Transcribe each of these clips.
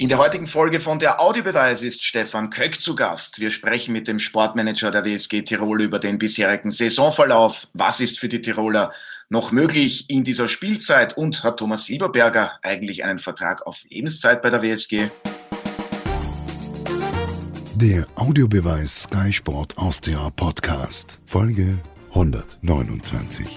In der heutigen Folge von der Audiobeweis ist Stefan Köck zu Gast. Wir sprechen mit dem Sportmanager der WSG Tirol über den bisherigen Saisonverlauf. Was ist für die Tiroler noch möglich in dieser Spielzeit? Und hat Thomas Silberberger eigentlich einen Vertrag auf Lebenszeit bei der WSG? Der Audiobeweis Sky Sport Austria Podcast, Folge 129.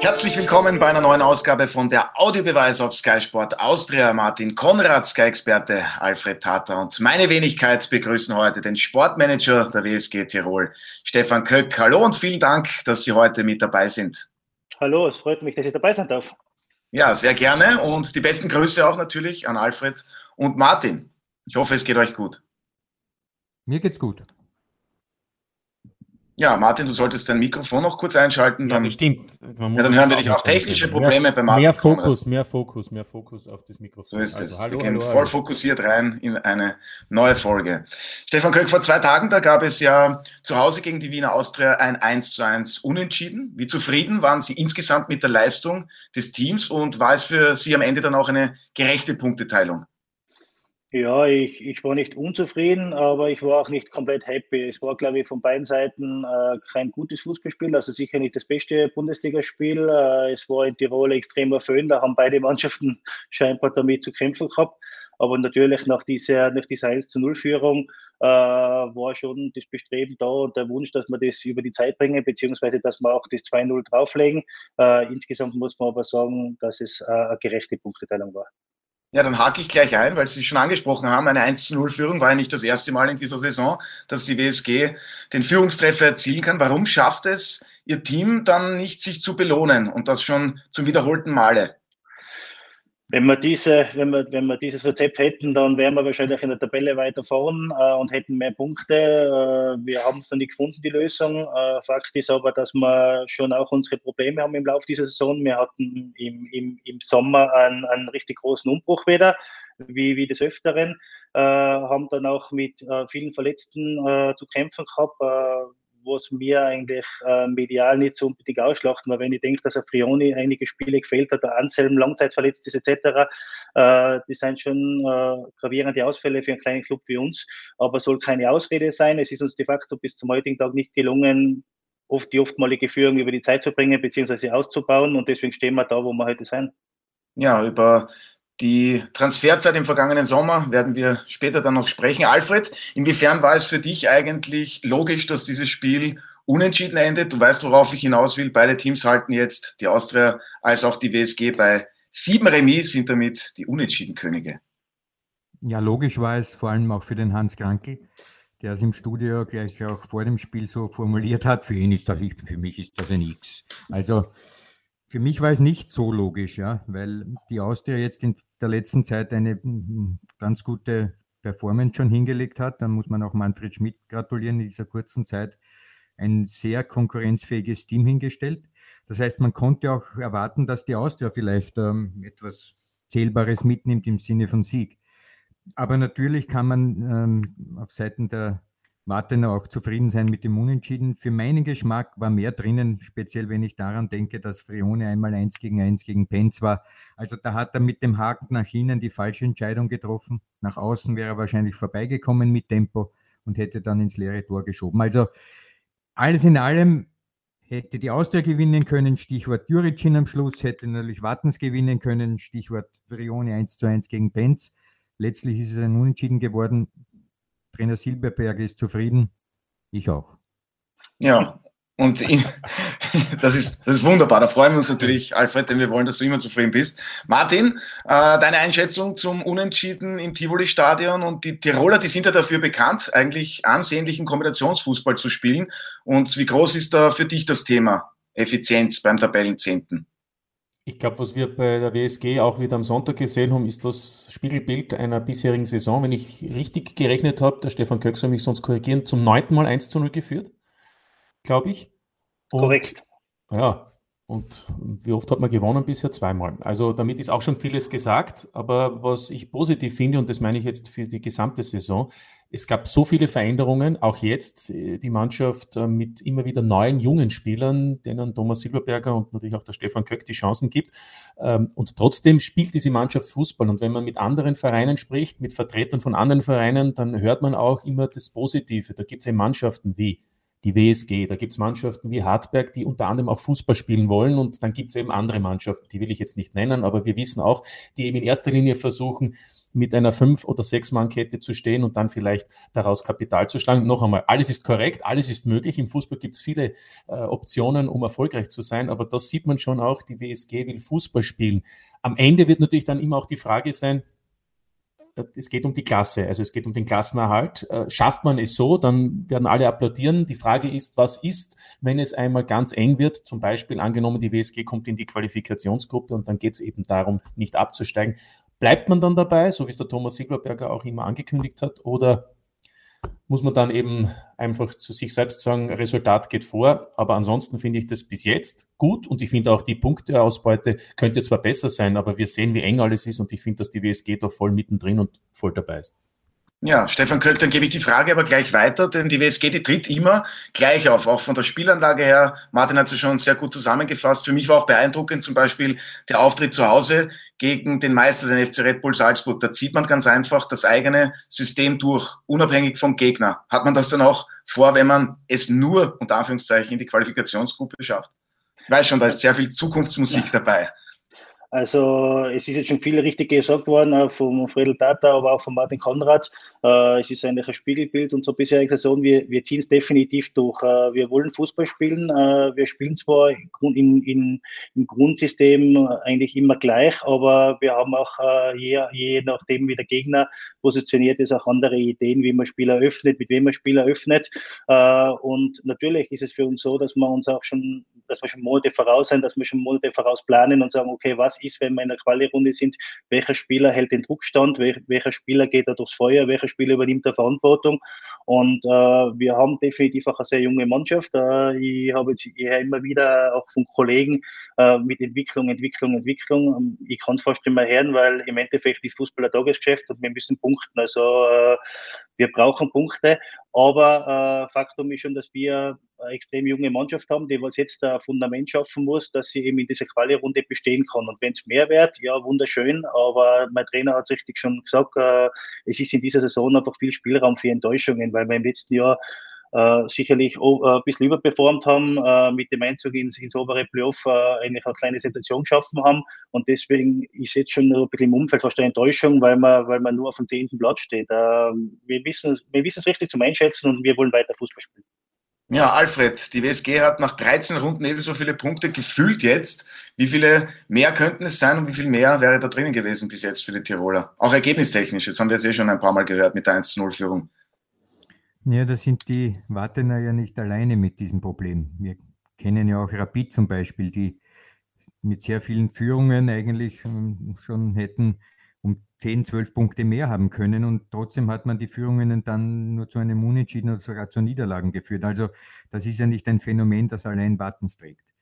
Herzlich willkommen bei einer neuen Ausgabe von der Audiobeweis auf Sky Sport Austria. Martin Konrad, Sky-Experte Alfred Tata und meine Wenigkeit begrüßen heute den Sportmanager der WSG Tirol, Stefan Köck. Hallo und vielen Dank, dass Sie heute mit dabei sind. Hallo, es freut mich, dass ich dabei sein darf. Ja, sehr gerne und die besten Grüße auch natürlich an Alfred und Martin. Ich hoffe, es geht euch gut. Mir geht's gut. Ja, Martin, du solltest dein Mikrofon noch kurz einschalten. Dann, ja, das stimmt. ja, dann hören wir dich auch technische Probleme mehr, bei Martin. Mehr Fokus, mehr Fokus, mehr Fokus auf das Mikrofon. So ist also, es. Hallo, wir gehen hallo, voll hallo. fokussiert rein in eine neue Folge. Stefan Köck, vor zwei Tagen, da gab es ja zu Hause gegen die Wiener Austria ein 1 zu 1 Unentschieden. Wie zufrieden waren Sie insgesamt mit der Leistung des Teams und war es für Sie am Ende dann auch eine gerechte Punkteteilung? Ja, ich, ich war nicht unzufrieden, aber ich war auch nicht komplett happy. Es war, glaube ich, von beiden Seiten äh, kein gutes Fußballspiel, also sicher nicht das beste Bundesligaspiel. Äh, es war in Tirol extremer Föhn, da haben beide Mannschaften scheinbar damit zu kämpfen gehabt. Aber natürlich nach dieser, nach dieser 1 zu 0 Führung äh, war schon das Bestreben da und der Wunsch, dass wir das über die Zeit bringen, beziehungsweise dass wir auch das 2-0 drauflegen. Äh, insgesamt muss man aber sagen, dass es äh, eine gerechte Punkteteilung war. Ja, dann hake ich gleich ein, weil Sie schon angesprochen haben, eine 1 zu 0 Führung war ja nicht das erste Mal in dieser Saison, dass die WSG den Führungstreffer erzielen kann. Warum schafft es Ihr Team dann nicht, sich zu belohnen und das schon zum wiederholten Male? Wenn wir, diese, wenn, wir, wenn wir dieses Rezept hätten, dann wären wir wahrscheinlich in der Tabelle weiter vorn äh, und hätten mehr Punkte. Äh, wir haben es noch nicht gefunden, die Lösung. Äh, Fakt ist aber, dass wir schon auch unsere Probleme haben im Laufe dieser Saison. Wir hatten im, im, im Sommer einen, einen richtig großen Umbruch wieder, wie, wie des Öfteren. Äh, haben dann auch mit äh, vielen Verletzten äh, zu kämpfen gehabt was mir eigentlich äh, medial nicht so unbedingt ausschlachten, weil wenn ich denke, dass er Frioni einige Spiele gefehlt hat, der Anselm langzeitverletzt ist etc., äh, die sind schon äh, gravierende Ausfälle für einen kleinen Club wie uns, aber soll keine Ausrede sein. Es ist uns de facto bis zum heutigen Tag nicht gelungen, oft die oftmalige Führung über die Zeit zu bringen bzw. auszubauen und deswegen stehen wir da, wo wir heute sind. Ja, über die Transferzeit im vergangenen Sommer werden wir später dann noch sprechen. Alfred, inwiefern war es für dich eigentlich logisch, dass dieses Spiel unentschieden endet? Du weißt, worauf ich hinaus will. Beide Teams halten jetzt, die Austria als auch die WSG, bei sieben Remis, sind damit die unentschieden Könige. Ja, logisch war es vor allem auch für den Hans Krankel, der es im Studio gleich auch vor dem Spiel so formuliert hat. Für ihn ist das, für mich ist das ein X. Also für mich war es nicht so logisch, ja, weil die Austria jetzt in der letzten Zeit eine ganz gute Performance schon hingelegt hat. Dann muss man auch Manfred Schmidt gratulieren in dieser kurzen Zeit. Ein sehr konkurrenzfähiges Team hingestellt. Das heißt, man konnte auch erwarten, dass die Austria vielleicht ähm, etwas Zählbares mitnimmt im Sinne von Sieg. Aber natürlich kann man ähm, auf Seiten der Wartener auch zufrieden sein mit dem Unentschieden. Für meinen Geschmack war mehr drinnen, speziell wenn ich daran denke, dass Frione einmal eins gegen eins gegen Penz war. Also da hat er mit dem Haken nach innen die falsche Entscheidung getroffen. Nach außen wäre er wahrscheinlich vorbeigekommen mit Tempo und hätte dann ins leere Tor geschoben. Also alles in allem hätte die Austria gewinnen können, Stichwort Juricin am Schluss, hätte natürlich Wattens gewinnen können, Stichwort Frione 1 zu 1 gegen Penz. Letztlich ist es ein Unentschieden geworden. Trainer Silberberg ist zufrieden. Ich auch. Ja, und in, das, ist, das ist wunderbar. Da freuen wir uns natürlich, Alfred, denn wir wollen, dass du immer zufrieden bist. Martin, äh, deine Einschätzung zum Unentschieden im Tivoli-Stadion und die Tiroler, die sind ja dafür bekannt, eigentlich ansehnlichen Kombinationsfußball zu spielen. Und wie groß ist da für dich das Thema Effizienz beim Tabellenzehnten? Ich glaube, was wir bei der WSG auch wieder am Sonntag gesehen haben, ist das Spiegelbild einer bisherigen Saison. Wenn ich richtig gerechnet habe, der Stefan Köck soll mich sonst korrigieren, zum neunten Mal 1 zu 0 geführt, glaube ich. Und, Korrekt. Ja, und wie oft hat man gewonnen? Bisher zweimal. Also damit ist auch schon vieles gesagt. Aber was ich positiv finde, und das meine ich jetzt für die gesamte Saison, es gab so viele Veränderungen, auch jetzt äh, die Mannschaft äh, mit immer wieder neuen jungen Spielern, denen Thomas Silberberger und natürlich auch der Stefan Köck die Chancen gibt. Ähm, und trotzdem spielt diese Mannschaft Fußball. Und wenn man mit anderen Vereinen spricht, mit Vertretern von anderen Vereinen, dann hört man auch immer das Positive. Da gibt es ja Mannschaften wie die WSG, da gibt es Mannschaften wie Hartberg, die unter anderem auch Fußball spielen wollen und dann gibt es eben andere Mannschaften, die will ich jetzt nicht nennen, aber wir wissen auch, die eben in erster Linie versuchen, mit einer Fünf- oder Sechs-Mann-Kette zu stehen und dann vielleicht daraus Kapital zu schlagen. Noch einmal, alles ist korrekt, alles ist möglich. Im Fußball gibt es viele äh, Optionen, um erfolgreich zu sein, aber das sieht man schon auch, die WSG will Fußball spielen. Am Ende wird natürlich dann immer auch die Frage sein, äh, es geht um die Klasse, also es geht um den Klassenerhalt. Äh, schafft man es so, dann werden alle applaudieren. Die Frage ist, was ist, wenn es einmal ganz eng wird? Zum Beispiel angenommen, die WSG kommt in die Qualifikationsgruppe und dann geht es eben darum, nicht abzusteigen. Bleibt man dann dabei, so wie es der Thomas Siglerberger auch immer angekündigt hat, oder muss man dann eben einfach zu sich selbst sagen, Resultat geht vor. Aber ansonsten finde ich das bis jetzt gut und ich finde auch die Punkteausbeute könnte zwar besser sein, aber wir sehen, wie eng alles ist und ich finde, dass die WSG da voll mittendrin und voll dabei ist. Ja, Stefan Köck, dann gebe ich die Frage aber gleich weiter, denn die WSG, die tritt immer gleich auf, auch von der Spielanlage her. Martin hat es schon sehr gut zusammengefasst. Für mich war auch beeindruckend zum Beispiel der Auftritt zu Hause gegen den Meister, den FC Red Bull Salzburg. Da zieht man ganz einfach das eigene System durch, unabhängig vom Gegner. Hat man das dann auch vor, wenn man es nur, unter Anführungszeichen, in die Qualifikationsgruppe schafft? Ich weiß schon, da ist sehr viel Zukunftsmusik ja. dabei. Also es ist jetzt schon viel richtig gesagt worden, vom Fredel Tata, aber auch von Martin Konrad. Äh, es ist eigentlich ein Spiegelbild und so bisher Saison, wir, wir ziehen es definitiv durch. Äh, wir wollen Fußball spielen. Äh, wir spielen zwar in, in, im Grundsystem eigentlich immer gleich, aber wir haben auch je, je nachdem, wie der Gegner positioniert ist, auch andere Ideen, wie man Spieler öffnet, mit wem man Spieler öffnet. Und natürlich ist es für uns so, dass wir uns auch schon, dass wir schon Monate voraus sind, dass wir schon Monate voraus planen und sagen, okay, was ist, wenn wir in der Quali-Runde sind, welcher Spieler hält den Druckstand, welcher Spieler geht da durchs Feuer, welcher Spieler übernimmt da Verantwortung. Und äh, wir haben definitiv auch eine sehr junge Mannschaft. Äh, ich habe jetzt immer wieder auch von Kollegen äh, mit Entwicklung, Entwicklung, Entwicklung. Ich kann es fast immer hören, weil im Endeffekt ist Fußball ein Tagesgeschäft und wir müssen punkten. Also äh, wir brauchen Punkte. Aber äh, Faktum ist schon, dass wir eine extrem junge Mannschaft haben, die was jetzt ein Fundament schaffen muss, dass sie eben in dieser Quali-Runde bestehen kann. Und wenn es mehr wird, ja, wunderschön. Aber mein Trainer hat es richtig schon gesagt, äh, es ist in dieser Saison einfach viel Spielraum für Enttäuschungen, weil wir im letzten Jahr äh, sicherlich äh, ein bisschen überperformt haben, äh, mit dem Einzug ins, ins obere Playoff äh, eigentlich eine kleine Sensation geschaffen haben. Und deswegen ist jetzt schon ein bisschen im Umfeld fast eine Enttäuschung, weil man, weil man nur auf dem zehnten Platz steht. Äh, wir wissen wir wissen es richtig zum Einschätzen und wir wollen weiter Fußball spielen. Ja, Alfred, die WSG hat nach 13 Runden ebenso viele Punkte gefühlt jetzt. Wie viele mehr könnten es sein und wie viel mehr wäre da drinnen gewesen bis jetzt für die Tiroler? Auch ergebnistechnisch, jetzt haben wir es eh schon ein paar Mal gehört mit der 1-0-Führung. Ja, da sind die Wartener ja nicht alleine mit diesem Problem. Wir kennen ja auch Rapid zum Beispiel, die mit sehr vielen Führungen eigentlich ähm, schon hätten um 10, 12 Punkte mehr haben können und trotzdem hat man die Führungen dann nur zu einem Unentschieden oder sogar zu Niederlagen geführt. Also das ist ja nicht ein Phänomen, das allein Wattens trägt.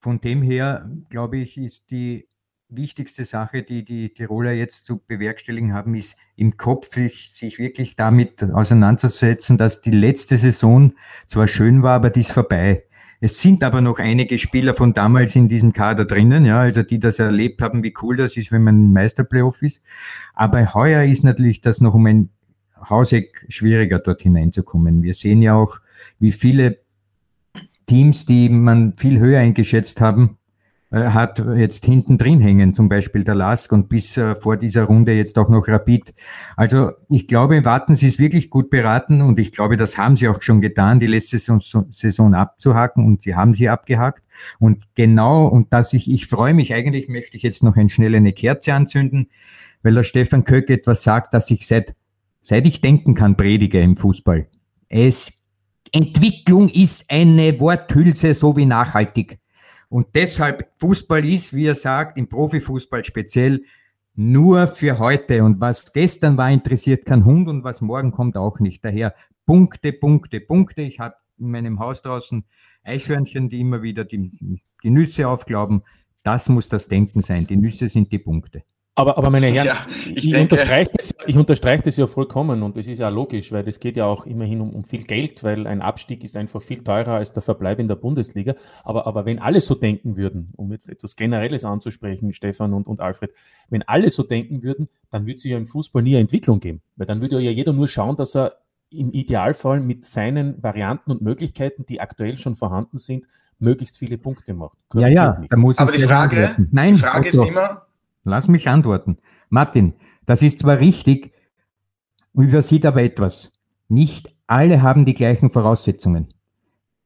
Von dem her, glaube ich, ist die wichtigste Sache, die die Tiroler jetzt zu bewerkstelligen haben, ist im Kopf sich wirklich damit auseinanderzusetzen, dass die letzte Saison zwar schön war, aber die ist vorbei. Es sind aber noch einige Spieler von damals in diesem Kader drinnen, ja, also die das erlebt haben, wie cool das ist, wenn man im Meisterplayoff ist. Aber heuer ist natürlich das noch um ein Hauseck schwieriger, dort hineinzukommen. Wir sehen ja auch, wie viele Teams, die man viel höher eingeschätzt haben, hat jetzt hinten drin hängen, zum Beispiel der Lask und bis äh, vor dieser Runde jetzt auch noch Rapid. Also ich glaube, warten Sie ist wirklich gut beraten und ich glaube, das haben Sie auch schon getan, die letzte Saison, Saison abzuhaken und Sie haben sie abgehakt. Und genau, und dass ich, ich freue mich eigentlich, möchte ich jetzt noch ein schnell eine Kerze anzünden, weil der Stefan Köck etwas sagt, dass ich seit, seit ich denken kann, predige im Fußball. Es, Entwicklung ist eine Worthülse, so wie nachhaltig. Und deshalb, Fußball ist, wie er sagt, im Profifußball speziell nur für heute. Und was gestern war, interessiert kein Hund und was morgen kommt auch nicht. Daher Punkte, Punkte, Punkte. Ich habe in meinem Haus draußen Eichhörnchen, die immer wieder die, die Nüsse aufglauben. Das muss das Denken sein. Die Nüsse sind die Punkte. Aber, aber meine Herren, ja, ich, ich, unterstreiche das, ich unterstreiche das ja vollkommen und das ist ja logisch, weil es geht ja auch immerhin um, um, viel Geld, weil ein Abstieg ist einfach viel teurer als der Verbleib in der Bundesliga. Aber, aber wenn alle so denken würden, um jetzt etwas Generelles anzusprechen, Stefan und, und Alfred, wenn alle so denken würden, dann würde es ja im Fußball nie eine Entwicklung geben. Weil dann würde ja jeder nur schauen, dass er im Idealfall mit seinen Varianten und Möglichkeiten, die aktuell schon vorhanden sind, möglichst viele Punkte macht. Ja, ja, da muss Aber die Frage, Nein, die Frage ist immer, Lass mich antworten. Martin, das ist zwar richtig, übersieht aber etwas. Nicht alle haben die gleichen Voraussetzungen.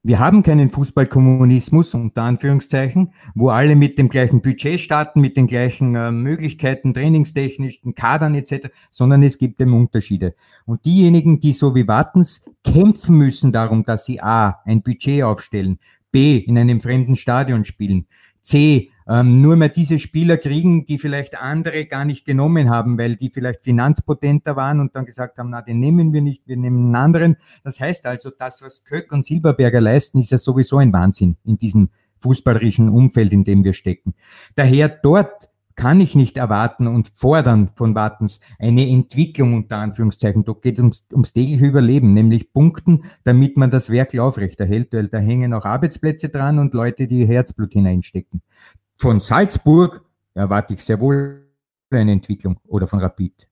Wir haben keinen Fußballkommunismus, unter Anführungszeichen, wo alle mit dem gleichen Budget starten, mit den gleichen äh, Möglichkeiten, trainingstechnischen Kadern etc., sondern es gibt eben Unterschiede. Und diejenigen, die so wie Wartens kämpfen müssen darum, dass sie A, ein Budget aufstellen, B, in einem fremden Stadion spielen, C, ähm, nur mehr diese Spieler kriegen, die vielleicht andere gar nicht genommen haben, weil die vielleicht finanzpotenter waren und dann gesagt haben, na, den nehmen wir nicht, wir nehmen einen anderen. Das heißt also, das, was Köck und Silberberger leisten, ist ja sowieso ein Wahnsinn in diesem fußballerischen Umfeld, in dem wir stecken. Daher dort kann ich nicht erwarten und fordern von Wartens eine Entwicklung unter Anführungszeichen. Da geht es ums, ums tägliche Überleben, nämlich Punkten, damit man das Werk aufrechterhält, weil da hängen auch Arbeitsplätze dran und Leute, die Herzblut hineinstecken. Von Salzburg erwarte ich sehr wohl eine Entwicklung oder von Rapid.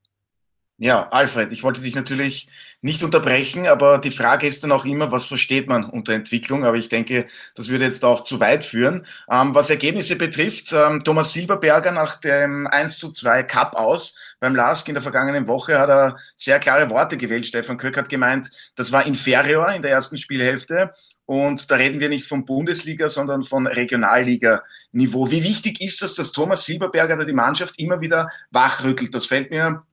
Ja, Alfred, ich wollte dich natürlich nicht unterbrechen, aber die Frage ist dann auch immer, was versteht man unter Entwicklung? Aber ich denke, das würde jetzt auch zu weit führen. Ähm, was Ergebnisse betrifft, ähm, Thomas Silberberger nach dem 1 zu 2 Cup aus beim LASK in der vergangenen Woche hat er sehr klare Worte gewählt. Stefan Köck hat gemeint, das war inferior in der ersten Spielhälfte. Und da reden wir nicht von Bundesliga, sondern von Regionalliga-Niveau. Wie wichtig ist das, dass Thomas Silberberger da die Mannschaft immer wieder wachrüttelt? Das fällt mir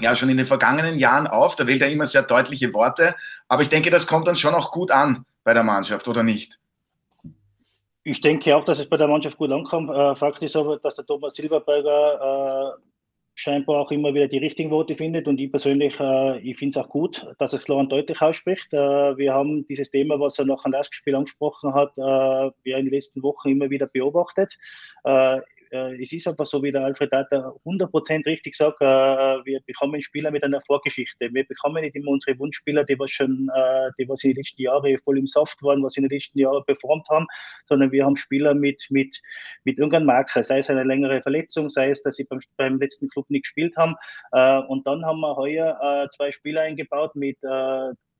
ja schon in den vergangenen Jahren auf. Da wählt er immer sehr deutliche Worte. Aber ich denke, das kommt dann schon auch gut an bei der Mannschaft, oder nicht? Ich denke auch, dass es bei der Mannschaft gut ankommt. Äh, Fakt ist aber, dass der Thomas Silberberger äh, scheinbar auch immer wieder die richtigen Worte findet. Und ich persönlich, äh, ich finde es auch gut, dass er klar und deutlich ausspricht. Äh, wir haben dieses Thema, was er nach dem Lastspiel angesprochen hat, äh, wir in den letzten Wochen immer wieder beobachtet. Äh, äh, es ist aber so, wie der Alfred Data 100% richtig sagt, äh, wir bekommen Spieler mit einer Vorgeschichte. Wir bekommen nicht immer unsere Wunschspieler, die was schon, äh, die was in den letzten Jahren voll im Soft waren, was in den letzten Jahren performt haben, sondern wir haben Spieler mit, mit, mit irgendeinem Marker, sei es eine längere Verletzung, sei es, dass sie beim, beim letzten Club nicht gespielt haben. Und dann haben wir heuer zwei Spieler eingebaut mit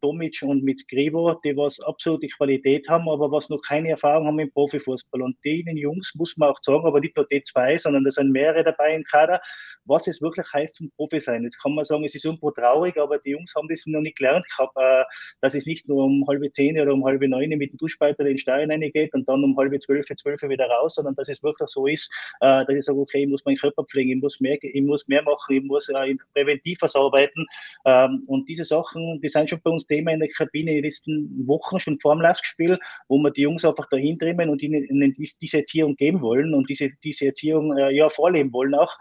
Tomic und mit Grivo, die was absolute Qualität haben, aber was noch keine Erfahrung haben im Profifußball. Und denen Jungs muss man auch sagen, aber nicht nur die zwei, sondern da sind mehrere dabei im Kader, was es wirklich heißt zum Profi sein. Jetzt kann man sagen, es ist irgendwo traurig, aber die Jungs haben das noch nicht gelernt gehabt, äh, dass es nicht nur um halbe zehn oder um halbe neun mit dem Duschbeutel in den Stein reingeht und dann um halbe zwölf, zwölf wieder raus, sondern dass es wirklich so ist, äh, dass ich sage, okay, ich muss meinen Körper pflegen, ich muss mehr, ich muss mehr machen, ich muss äh, präventiv was arbeiten. Ähm, und diese Sachen, die sind schon bei uns Thema in der Kabine in den letzten Wochen, schon vor dem Lastspiel, wo wir die Jungs einfach dahin trimmen und ihnen, diese Erziehung geben wollen und diese, diese Erziehung ja vorleben wollen auch.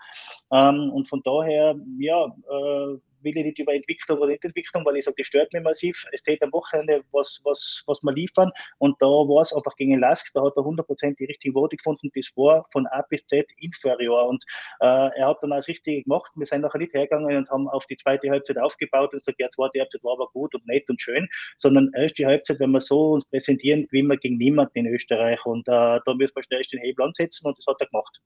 Ähm, und von daher, ja, äh, will ich nicht über Entwicklung oder Nicht-Entwicklung, weil ich sage, das stört mich massiv. Es steht am Wochenende, was, was, was wir liefern. Und da war es einfach gegen Lask, da hat er 100% die richtigen Worte gefunden. Das war von A bis Z inferior. Und äh, er hat dann alles richtig gemacht. Wir sind nachher nicht hergegangen und haben auf die zweite Halbzeit aufgebaut und gesagt, ja, zweite Halbzeit war aber gut und nett und schön, sondern erst die Halbzeit, wenn wir so uns präsentieren, gewinnen wir gegen niemanden in Österreich. Und äh, da müssen wir schnell den Hebel ansetzen und das hat er gemacht.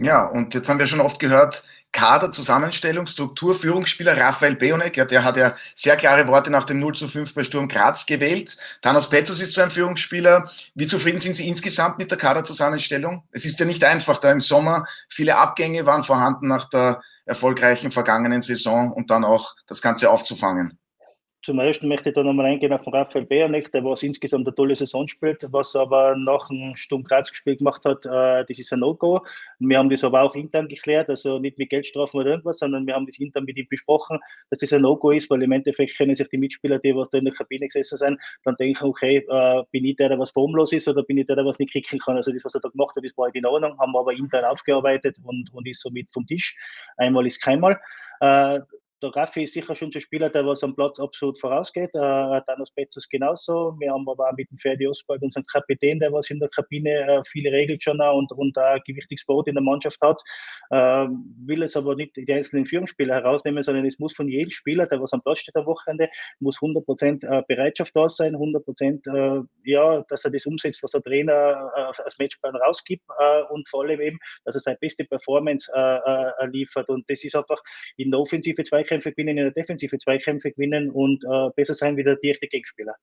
Ja, und jetzt haben wir schon oft gehört, Kader, Zusammenstellung, Struktur, Führungsspieler Raphael Beonek, ja, der hat ja sehr klare Worte nach dem 0 zu 5 bei Sturm Graz gewählt. Thanos Petzos ist so ein Führungsspieler. Wie zufrieden sind Sie insgesamt mit der Kaderzusammenstellung? Es ist ja nicht einfach, da im Sommer viele Abgänge waren vorhanden nach der erfolgreichen vergangenen Saison und dann auch das Ganze aufzufangen. Zum ersten möchte ich da nochmal eingehen auf den Raphael Beerneck, der was insgesamt eine tolle Saison spielt, was aber nach dem Sturm Graz gespielt gemacht hat, äh, das ist ein No-Go. Wir haben das aber auch intern geklärt, also nicht mit Geldstrafen oder irgendwas, sondern wir haben das intern mit ihm besprochen, dass das ein No-Go ist, weil im Endeffekt können sich die Mitspieler, die was da in der Kabine gesessen sind, dann denken, okay, äh, bin ich der, der was formlos ist oder bin ich der, der was nicht kicken kann. Also das, was er da gemacht hat, das war halt in Ordnung, haben wir aber intern aufgearbeitet und, und ist somit vom Tisch. Einmal ist keinmal. Äh, der Raffi ist sicher schon ein Spieler, der was am Platz absolut vorausgeht. Äh, Thanos Betzos genauso. Wir haben aber auch mit dem Ferdi Oswald unseren Kapitän, der was in der Kabine äh, viele regelt schon auch und, und ein gewichtiges Boot in der Mannschaft hat. Äh, will jetzt aber nicht die einzelnen Führungsspieler herausnehmen, sondern es muss von jedem Spieler, der was am Platz steht am Wochenende, muss 100% äh, Bereitschaft da sein, 100% äh, ja, dass er das umsetzt, was der Trainer äh, als Matchplan rausgibt äh, und vor allem eben, dass er seine beste Performance äh, liefert. Und das ist einfach in der Offensive Zweikämpfe gewinnen, in der Defensive Zweikämpfe gewinnen und besser sein wie der direkte Gegenspieler.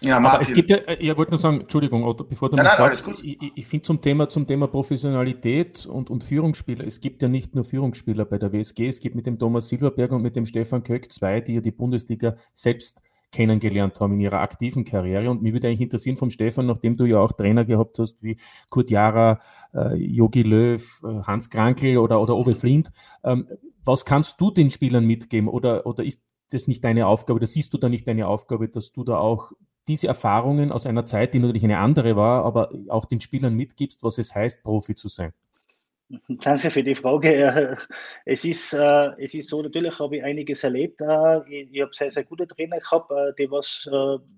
Ja, Aber es gibt ja, ich wollte nur sagen, Entschuldigung, Otto, bevor du mich nein, fragst, ich, ich finde zum Thema, zum Thema Professionalität und, und Führungsspieler, es gibt ja nicht nur Führungsspieler bei der WSG, es gibt mit dem Thomas Silberberg und mit dem Stefan Köck zwei, die ja die Bundesliga selbst kennengelernt haben in ihrer aktiven Karriere. Und mich würde eigentlich interessieren vom Stefan, nachdem du ja auch Trainer gehabt hast, wie Kurt Jara, äh, Löw, äh, Hans Krankel oder, oder Obe Flint, ähm, was kannst du den Spielern mitgeben? Oder, oder ist das nicht deine Aufgabe, oder siehst du da nicht deine Aufgabe, dass du da auch diese Erfahrungen aus einer Zeit, die natürlich eine andere war, aber auch den Spielern mitgibst, was es heißt, Profi zu sein? Danke für die Frage. Es ist, äh, es ist so, natürlich habe ich einiges erlebt. Äh, ich, ich habe sehr, sehr gute Trainer gehabt, äh, die was,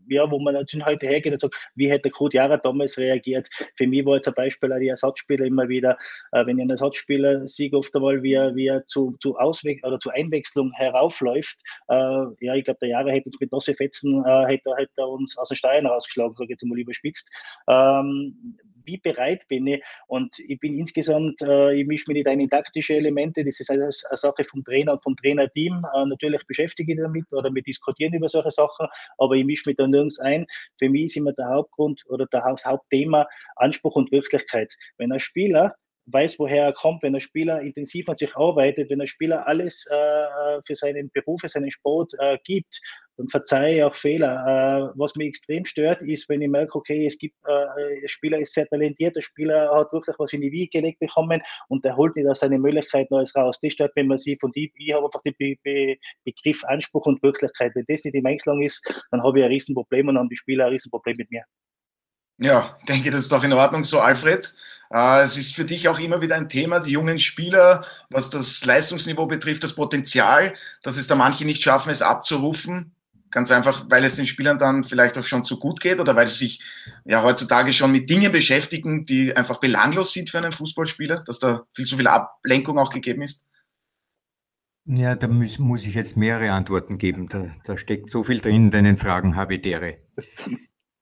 ja, wo man natürlich heute hergeht und sagt, wie hätte Kurt Jara damals reagiert. Für mich war jetzt ein Beispiel auch die Ersatzspieler immer wieder, wenn ein Ersatzspieler sieht oft einmal, wie er, wie er zu, zu Ausweg oder zu Einwechslung heraufläuft. Ja, ich glaube, der Jara hätte uns mit nasse Fetzen, hätte, hätte uns aus den Steinen rausgeschlagen, sage ich jetzt mal überspitzt. Ähm, wie bereit bin ich? Und ich bin insgesamt, äh, ich mische mich nicht ein in taktische Elemente, das ist eine, eine Sache vom Trainer und vom Trainerteam. Äh, natürlich beschäftige ich damit oder wir diskutieren über solche Sachen, aber ich mische mich da nirgends ein. Für mich ist immer der Hauptgrund oder das Hauptthema Anspruch und Wirklichkeit. Wenn ein Spieler weiß, woher er kommt, wenn ein Spieler intensiv an sich arbeitet, wenn ein Spieler alles äh, für seinen Beruf, für seinen Sport äh, gibt, dann verzeihe ich auch Fehler. Äh, was mich extrem stört, ist, wenn ich merke, okay, es gibt, äh, ein Spieler ist sehr talentiert, der Spieler hat wirklich was in die Wiege gelegt bekommen und der holt nicht aus seine Möglichkeiten alles raus. Das stört mich massiv und ich, ich habe einfach den Be Be Begriff Anspruch und Wirklichkeit. Wenn das nicht im Einklang ist, dann habe ich ein Riesenproblem und dann haben die Spieler ein Riesenproblem mit mir. Ja, denke, das ist doch in Ordnung so, Alfred. Äh, es ist für dich auch immer wieder ein Thema, die jungen Spieler, was das Leistungsniveau betrifft, das Potenzial, dass es da manche nicht schaffen, es abzurufen. Ganz einfach, weil es den Spielern dann vielleicht auch schon zu gut geht oder weil sie sich ja heutzutage schon mit Dingen beschäftigen, die einfach belanglos sind für einen Fußballspieler, dass da viel zu viel Ablenkung auch gegeben ist. Ja, da muss, muss ich jetzt mehrere Antworten geben. Da, da steckt so viel drin in deinen Fragen, Habitäre.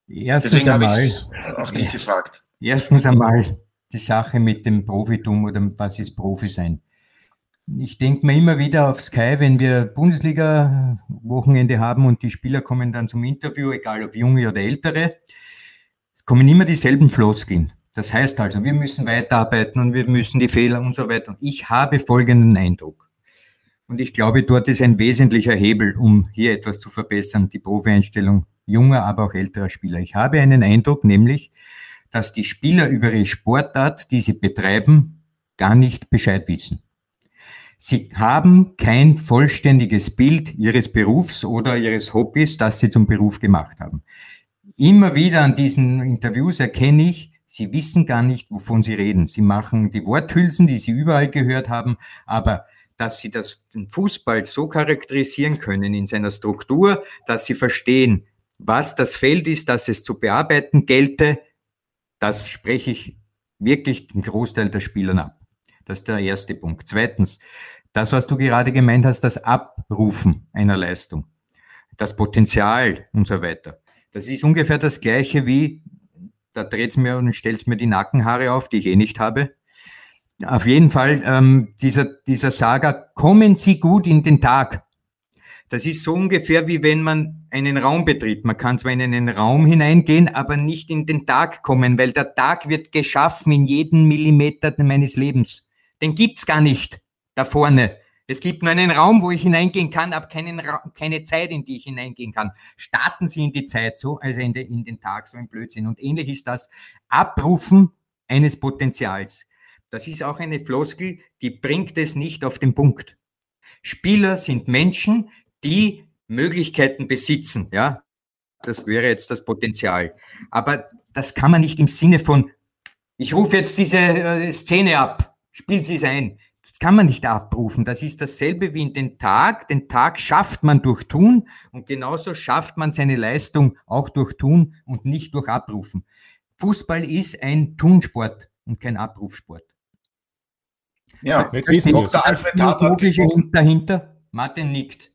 Erstens Deswegen einmal, auch nicht gefragt. Erstens einmal die Sache mit dem Profitum oder was ist Profi sein. Ich denke mir immer wieder auf Sky, wenn wir Bundesliga-Wochenende haben und die Spieler kommen dann zum Interview, egal ob junge oder ältere, es kommen immer dieselben Floskeln. Das heißt also, wir müssen weiterarbeiten und wir müssen die Fehler und so weiter. Und ich habe folgenden Eindruck. Und ich glaube, dort ist ein wesentlicher Hebel, um hier etwas zu verbessern, die Profi-Einstellung junger, aber auch älterer Spieler. Ich habe einen Eindruck, nämlich, dass die Spieler über ihre Sportart, die sie betreiben, gar nicht Bescheid wissen. Sie haben kein vollständiges Bild ihres Berufs oder ihres Hobbys, das sie zum Beruf gemacht haben. Immer wieder an diesen Interviews erkenne ich, sie wissen gar nicht, wovon sie reden. Sie machen die Worthülsen, die sie überall gehört haben, aber dass sie das, Fußball so charakterisieren können in seiner Struktur, dass sie verstehen, was das Feld ist, das es zu bearbeiten gelte, das spreche ich wirklich den Großteil der Spielern ab. Das ist der erste Punkt. Zweitens, das, was du gerade gemeint hast, das Abrufen einer Leistung, das Potenzial und so weiter. Das ist ungefähr das Gleiche wie, da dreht's mir und stellst mir die Nackenhaare auf, die ich eh nicht habe. Auf jeden Fall, ähm, dieser, dieser Saga, kommen Sie gut in den Tag. Das ist so ungefähr wie wenn man einen Raum betritt. Man kann zwar in einen Raum hineingehen, aber nicht in den Tag kommen, weil der Tag wird geschaffen in jedem Millimeter meines Lebens. Den gibt's gar nicht da vorne. Es gibt nur einen Raum, wo ich hineingehen kann, aber keinen keine Zeit, in die ich hineingehen kann. Starten Sie in die Zeit so, also in, de, in den Tag, so ein Blödsinn. Und ähnlich ist das Abrufen eines Potenzials. Das ist auch eine Floskel, die bringt es nicht auf den Punkt. Spieler sind Menschen, die Möglichkeiten besitzen, ja, das wäre jetzt das Potenzial. Aber das kann man nicht im Sinne von, ich rufe jetzt diese äh, Szene ab, spiel sie es ein. das kann man nicht abrufen. Das ist dasselbe wie in den Tag. Den Tag schafft man durch Tun und genauso schafft man seine Leistung auch durch Tun und nicht durch Abrufen. Fußball ist ein Tunsport und kein Abrufsport. Ja, jetzt wissen wir Dr. Alfred Logische dahinter. Martin nickt.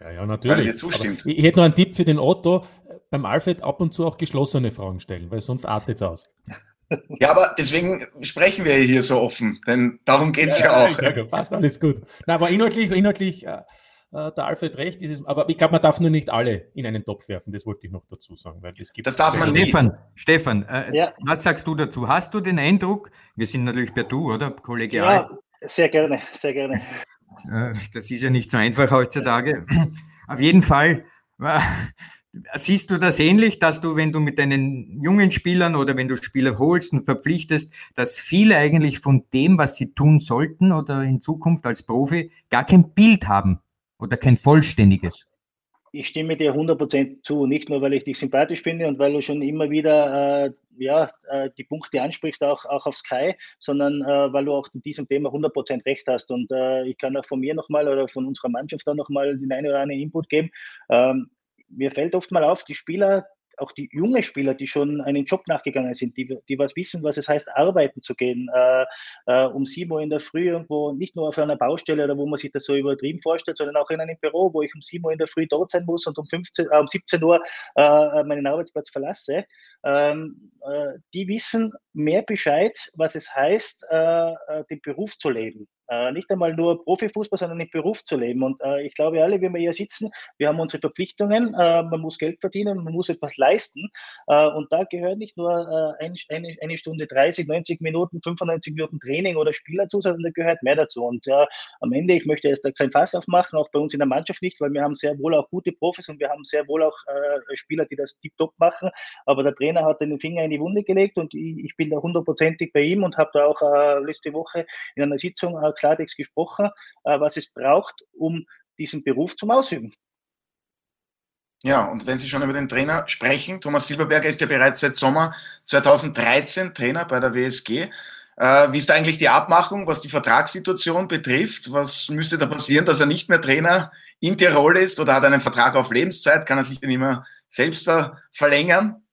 Ja, ja, natürlich. Weil zustimmt. ich hätte noch einen Tipp für den Otto. Beim Alfred ab und zu auch geschlossene Fragen stellen, weil sonst artet es aus. Ja, aber deswegen sprechen wir hier so offen, denn darum geht es ja, ja, auch. Sage, passt alles gut. Na, aber inhaltlich, inhaltlich äh, äh, der Alfred recht ist es, aber ich glaube, man darf nur nicht alle in einen Topf werfen, das wollte ich noch dazu sagen, weil es gibt. Das darf man nicht. Stefan, Stefan äh, ja. was sagst du dazu? Hast du den Eindruck, wir sind natürlich per Du, oder? Kollegial. Ja, sehr gerne, sehr gerne. Das ist ja nicht so einfach heutzutage. Auf jeden Fall Siehst du das ähnlich, dass du, wenn du mit deinen jungen Spielern oder wenn du Spieler holst und verpflichtest, dass viele eigentlich von dem, was sie tun sollten oder in Zukunft als Profi, gar kein Bild haben oder kein vollständiges? Ich stimme dir 100% zu, nicht nur, weil ich dich sympathisch finde und weil du schon immer wieder äh, ja, äh, die Punkte ansprichst, auch, auch auf Sky, sondern äh, weil du auch in diesem Thema 100% recht hast. Und äh, ich kann auch von mir nochmal oder von unserer Mannschaft dann nochmal den einen oder anderen Input geben. Ähm, mir fällt oft mal auf, die Spieler, auch die junge Spieler, die schon einen Job nachgegangen sind, die, die was wissen, was es heißt, arbeiten zu gehen, äh, äh, um sieben Uhr in der Früh irgendwo, nicht nur auf einer Baustelle oder wo man sich das so übertrieben vorstellt, sondern auch in einem Büro, wo ich um sieben Uhr in der Früh dort sein muss und um, 15, äh, um 17 Uhr äh, meinen Arbeitsplatz verlasse. Ähm, äh, die wissen mehr Bescheid, was es heißt, äh, den Beruf zu leben. Äh, nicht einmal nur Profifußball, sondern im Beruf zu leben. Und äh, ich glaube, alle, wenn wir hier sitzen, wir haben unsere Verpflichtungen, äh, man muss Geld verdienen, man muss etwas leisten. Äh, und da gehört nicht nur äh, ein, eine, eine, Stunde 30, 90 Minuten, 95 Minuten Training oder Spiel dazu, sondern da gehört mehr dazu. Und äh, am Ende, ich möchte jetzt da kein Fass aufmachen, auch bei uns in der Mannschaft nicht, weil wir haben sehr wohl auch gute Profis und wir haben sehr wohl auch Spieler, die das tiptop machen. Aber der Trainer hat den Finger in die Wunde gelegt und ich, ich bin da hundertprozentig bei ihm und habe da auch letzte Woche in einer Sitzung Klartext gesprochen, äh, was es braucht, um diesen Beruf zum Ausüben. Ja, und wenn Sie schon über den Trainer sprechen, Thomas Silberberger ist ja bereits seit Sommer 2013 Trainer bei der WSG. Äh, wie ist da eigentlich die Abmachung, was die Vertragssituation betrifft? Was müsste da passieren, dass er nicht mehr Trainer in Tirol ist oder hat einen Vertrag auf Lebenszeit? Kann er sich den immer selbst verlängern?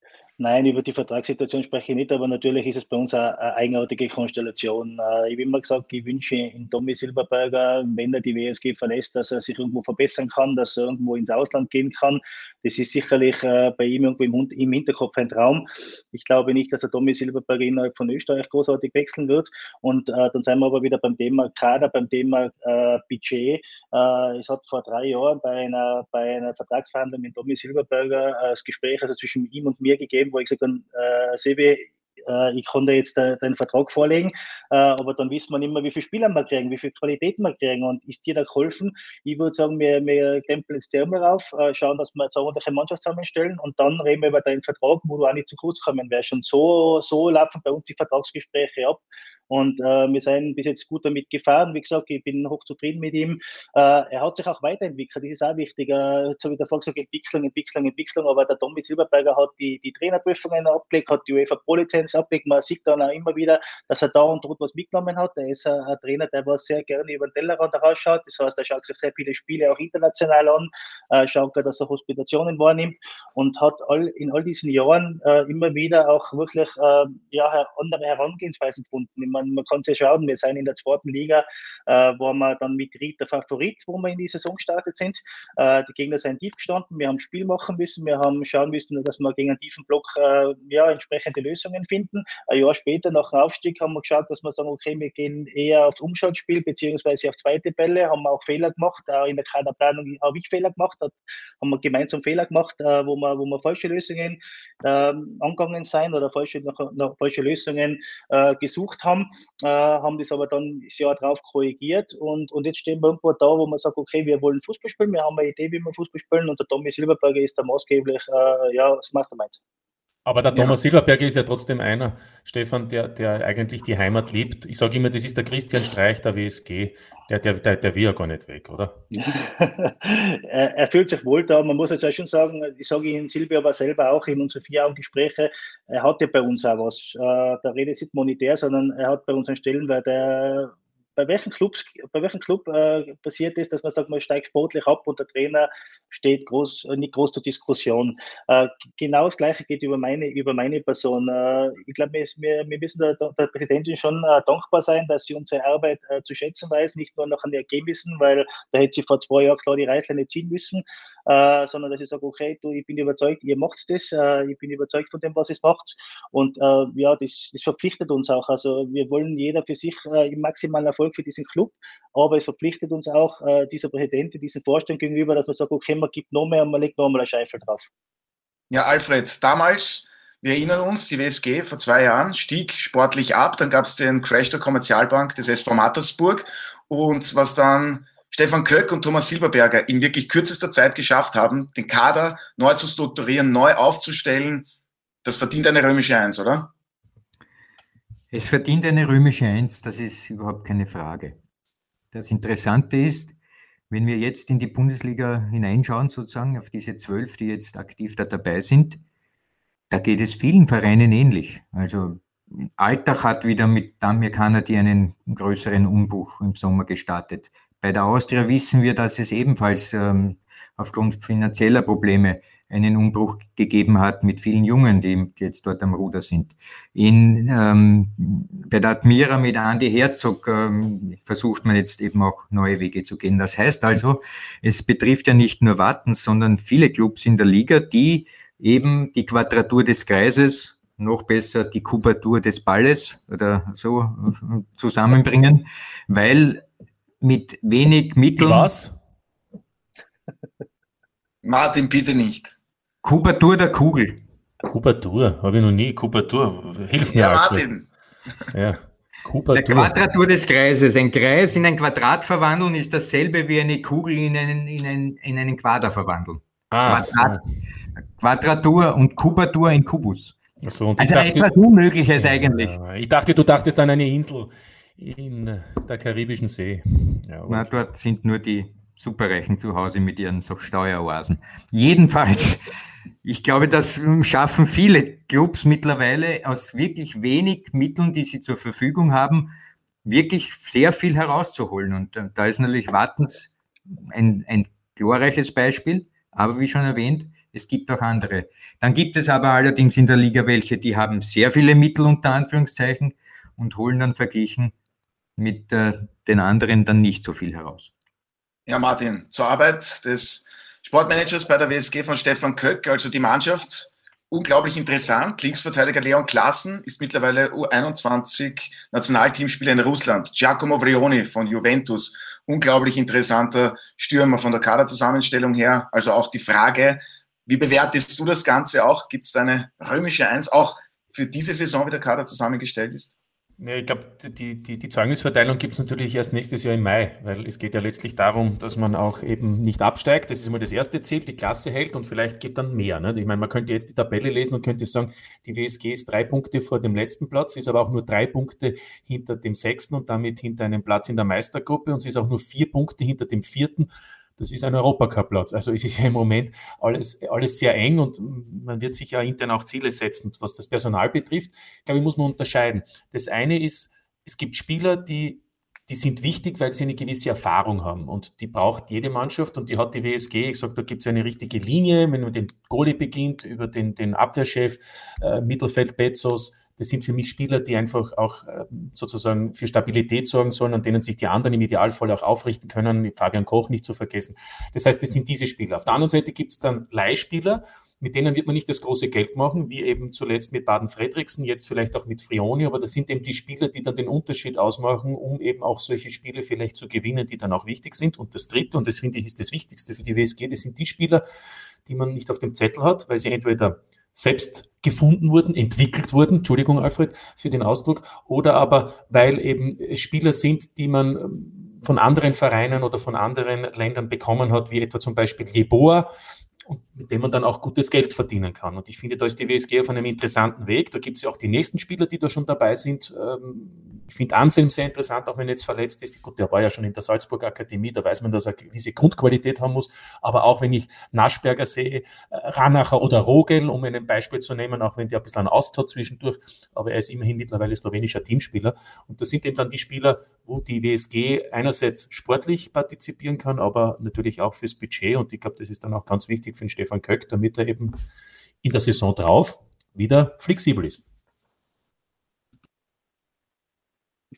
Nein, über die Vertragssituation spreche ich nicht, aber natürlich ist es bei uns eine, eigenartige Konstellation. Äh, ich habe immer gesagt, ich wünsche in Tommy Silberberger, wenn er die WSG verlässt, dass er sich irgendwo verbessern kann, dass er irgendwo ins Ausland gehen kann. Das ist sicherlich äh, bei ihm irgendwo im, Hinterkopf ein Traum. Ich glaube nicht, dass er Tommy Silberberger innerhalb von Österreich großartig wechseln wird. Und äh, dann sind wir aber wieder beim Thema Kader, beim Thema Budget. Es hat vor drei Jahren bei einer, bei einer Vertragsverhandlung mit Tommy Silberberger das Gespräch also zwischen ihm und mir gegeben, wo ich gesagt habe, äh, ich konnte jetzt äh, den Vertrag vorlegen, äh, aber dann wissen wir nicht mehr, wie viele Spieler wir kriegen, wie viel Qualität wir kriegen und ist dir da geholfen? Ich würde sagen, wir, wir krempeln jetzt die Ärmel auf, äh, schauen, dass wir jetzt eine ordentliche Mannschaft zusammenstellen und dann reden wir über deinen Vertrag, wo du auch nicht zu kurz kommen wirst. Und so, so laufen bei uns die Vertragsgespräche ab und äh, wir sind bis jetzt gut damit gefahren. Wie gesagt, ich bin hochzufrieden mit ihm. Äh, er hat sich auch weiterentwickelt, das ist auch wichtig. Äh, habe ich davor gesagt, Entwicklung, Entwicklung, Entwicklung, aber der Tommy Silberberger hat die, die Trainerprüfungen abgelegt, hat die UEFA Pro-Lizenz abgelegt. Man sieht dann auch immer wieder, dass er da und dort was mitgenommen hat. Er ist ein, Trainer, der was sehr gerne über den Tellerrand herausschaut. Das heißt, er schaut sich sehr viele Spiele auch international an, äh, schaut, dass er Hospitationen wahrnimmt und hat all, in all diesen Jahren äh, immer wieder auch wirklich äh, ja, andere Herangehensweisen gefunden. Ich meine, man, kann sich schauen, wir sind in der zweiten Liga, äh, wo wir dann mit Ried Favorit, wo wir in die Saison gestartet sind. Äh, die Gegner sind tief gestanden, wir haben Spiel machen müssen, wir haben schauen müssen, dass wir gegen einen tiefen Block äh, ja, entsprechende Lösungen finden. Ein Jahr später, nach dem Aufstieg, haben wir geschaut, dass wir sagen, okay, wir gehen eher aufs Umschaltspiel beziehungsweise auf zweite Bälle, haben wir auch Fehler gemacht, auch in der Kaderplanung habe ich Fehler gemacht, haben wir gemeinsam Fehler gemacht, äh, wo, wir, wo wir falsche Lösungen ähm, angegangen sind oder falsche, nach, nach, falsche Lösungen äh, gesucht haben äh, haben das aber dann das Jahr drauf korrigiert. Und, und jetzt stehen wir irgendwo da, wo man sagt, okay, wir wollen Fußball spielen, wir haben eine Idee, wie wir Fußball spielen. Und der Tommy Silberberger ist da maßgeblich äh, ja, das Mastermind. Aber der Thomas ja. Silberberger ist ja trotzdem einer, Stefan, der, der eigentlich die Heimat liebt. Ich sage immer, das ist der Christian Streich der WSG. Der, der, der, der will ja gar nicht weg, oder? er, er, fühlt sich wohl da. Man muss jetzt auch schon sagen, ich sage Ihnen, Silvio aber selber auch in unseren vier Jahren Gespräche, er hat ja bei uns auch was. Äh, da redet nicht monetär, sondern er hat bei uns einen Stellenwert, der bei welchem Club, bei welchem Club äh, passiert ist, dass man sagt, man steigt sportlich ab und der Trainer steht groß, äh, nicht groß zur Diskussion. Äh, genau das Gleiche geht über meine, über meine Person. Äh, ich glaube, wir, wir, müssen der, der Präsidentin schon äh, dankbar sein, dass sie unsere Arbeit äh, zu schätzen weiß, nicht nur nach den Ergebnissen, weil da hätte sie vor zwei Jahren klar die Reißleine ziehen müssen, sondern dass ich sage, okay, du, ich bin überzeugt, ihr macht das, ich bin überzeugt von dem, was ihr macht. Und ja, das, das verpflichtet uns auch. Also wir wollen jeder für sich im maximalen Erfolg für diesen Club, aber es verpflichtet uns auch dieser Präsident, diesen Vorstand gegenüber, dass man sagt, okay, man gibt noch mehr und man legt noch einmal eine Scheife drauf. Ja, Alfred, damals, wir erinnern uns, die WSG vor zwei Jahren stieg sportlich ab, dann gab es den Crash der Kommerzialbank des SV Mattersburg und was dann Stefan Köck und Thomas Silberberger in wirklich kürzester Zeit geschafft haben, den Kader neu zu strukturieren, neu aufzustellen, das verdient eine römische Eins, oder? Es verdient eine römische Eins, das ist überhaupt keine Frage. Das Interessante ist, wenn wir jetzt in die Bundesliga hineinschauen, sozusagen auf diese zwölf, die jetzt aktiv da dabei sind, da geht es vielen Vereinen ähnlich. Also Alltag hat wieder mit Damir Kanadi einen größeren Umbruch im Sommer gestartet. Bei der Austria wissen wir, dass es ebenfalls ähm, aufgrund finanzieller Probleme einen Umbruch gegeben hat mit vielen Jungen, die jetzt dort am Ruder sind. In, ähm, bei der Admira mit Andy Herzog ähm, versucht man jetzt eben auch neue Wege zu gehen. Das heißt also, es betrifft ja nicht nur Wattens, sondern viele Clubs in der Liga, die eben die Quadratur des Kreises, noch besser die Kubatur des Balles oder so äh, zusammenbringen, weil mit wenig Mitteln. Was? Martin, bitte nicht. Kubatur der Kugel. Kubatur, habe ich noch nie. Kubatur, hilf mir. Ja, Martin. Ja. Kubatur. Der Quadratur des Kreises. Ein Kreis in ein Quadrat verwandeln ist dasselbe wie eine Kugel in einen, in einen, in einen Quader verwandeln. Ah, Quadrat, so. Quadratur und Kubatur in Kubus. So, also dachte, etwas Unmögliches eigentlich. Ich dachte, du dachtest an eine Insel in der Karibischen See. Ja, Na, dort sind nur die Superreichen zu Hause mit ihren so Steueroasen. Jedenfalls ich glaube, das schaffen viele Clubs mittlerweile aus wirklich wenig Mitteln, die sie zur Verfügung haben, wirklich sehr viel herauszuholen. Und äh, da ist natürlich Wartens ein, ein glorreiches Beispiel, aber wie schon erwähnt, es gibt auch andere. Dann gibt es aber allerdings in der Liga welche, die haben sehr viele Mittel unter Anführungszeichen und holen dann verglichen mit äh, den anderen dann nicht so viel heraus. Ja, Martin, zur Arbeit des Sportmanagers bei der WSG von Stefan Köck, also die Mannschaft. Unglaublich interessant. Linksverteidiger Leon Klassen ist mittlerweile U21 Nationalteamspieler in Russland. Giacomo Vrioni von Juventus. Unglaublich interessanter Stürmer von der Kaderzusammenstellung her. Also auch die Frage, wie bewertest du das Ganze auch? Gibt es eine römische Eins, auch für diese Saison, wie der Kader zusammengestellt ist? Ja, ich glaube, die, die, die Zeugnisverteilung gibt es natürlich erst nächstes Jahr im Mai, weil es geht ja letztlich darum, dass man auch eben nicht absteigt. Das ist immer das erste Ziel, die Klasse hält und vielleicht geht dann mehr. Ne? Ich meine, man könnte jetzt die Tabelle lesen und könnte sagen, die WSG ist drei Punkte vor dem letzten Platz, ist aber auch nur drei Punkte hinter dem sechsten und damit hinter einem Platz in der Meistergruppe und sie ist auch nur vier Punkte hinter dem vierten das ist ein Europacup-Platz. Also es ist ja im Moment alles, alles sehr eng und man wird sich ja intern auch Ziele setzen. Was das Personal betrifft, glaube ich, muss man unterscheiden. Das eine ist, es gibt Spieler, die die sind wichtig, weil sie eine gewisse Erfahrung haben und die braucht jede Mannschaft und die hat die WSG. Ich sage, da gibt es eine richtige Linie, wenn man den Goalie beginnt, über den, den Abwehrchef, äh, Mittelfeld Bezos, das sind für mich Spieler, die einfach auch ähm, sozusagen für Stabilität sorgen sollen, an denen sich die anderen im Idealfall auch aufrichten können, Fabian Koch nicht zu vergessen. Das heißt, das sind diese Spieler. Auf der anderen Seite gibt es dann Leihspieler, mit denen wird man nicht das große Geld machen, wie eben zuletzt mit Baden-Fredriksen, jetzt vielleicht auch mit Frioni, aber das sind eben die Spieler, die dann den Unterschied ausmachen, um eben auch solche Spiele vielleicht zu gewinnen, die dann auch wichtig sind. Und das Dritte, und das finde ich ist das Wichtigste für die WSG, das sind die Spieler, die man nicht auf dem Zettel hat, weil sie entweder selbst gefunden wurden, entwickelt wurden, Entschuldigung Alfred für den Ausdruck, oder aber weil eben Spieler sind, die man ähm, von anderen Vereinen oder von anderen Ländern bekommen hat, wie etwa zum Beispiel Jeboa, mit dem man dann auch gutes Geld verdienen kann. Und ich finde, da ist die WSG auf einem interessanten Weg. Da gibt es ja auch die nächsten Spieler, die da schon dabei sind. Ähm, Ich finde Anselm sehr interessant, auch wenn er jetzt verletzt ist. Gut, der war ja schon in der Salzburg Akademie, da weiß man, dass er gewisse Grundqualität haben muss. Aber auch wenn ich Naschberger sehe, äh, Ranacher oder Rogel, um ein Beispiel zu nehmen, auch wenn der ein bisschen Aust hat zwischendurch, aber er ist immerhin mittlerweile slowenischer Teamspieler. Und das sind eben dann die Spieler, wo die WSG einerseits sportlich partizipieren kann, aber natürlich auch fürs Budget. Und ich glaube, das ist dann auch ganz wichtig für den Stefan Köck, damit er eben in der Saison drauf wieder flexibel ist.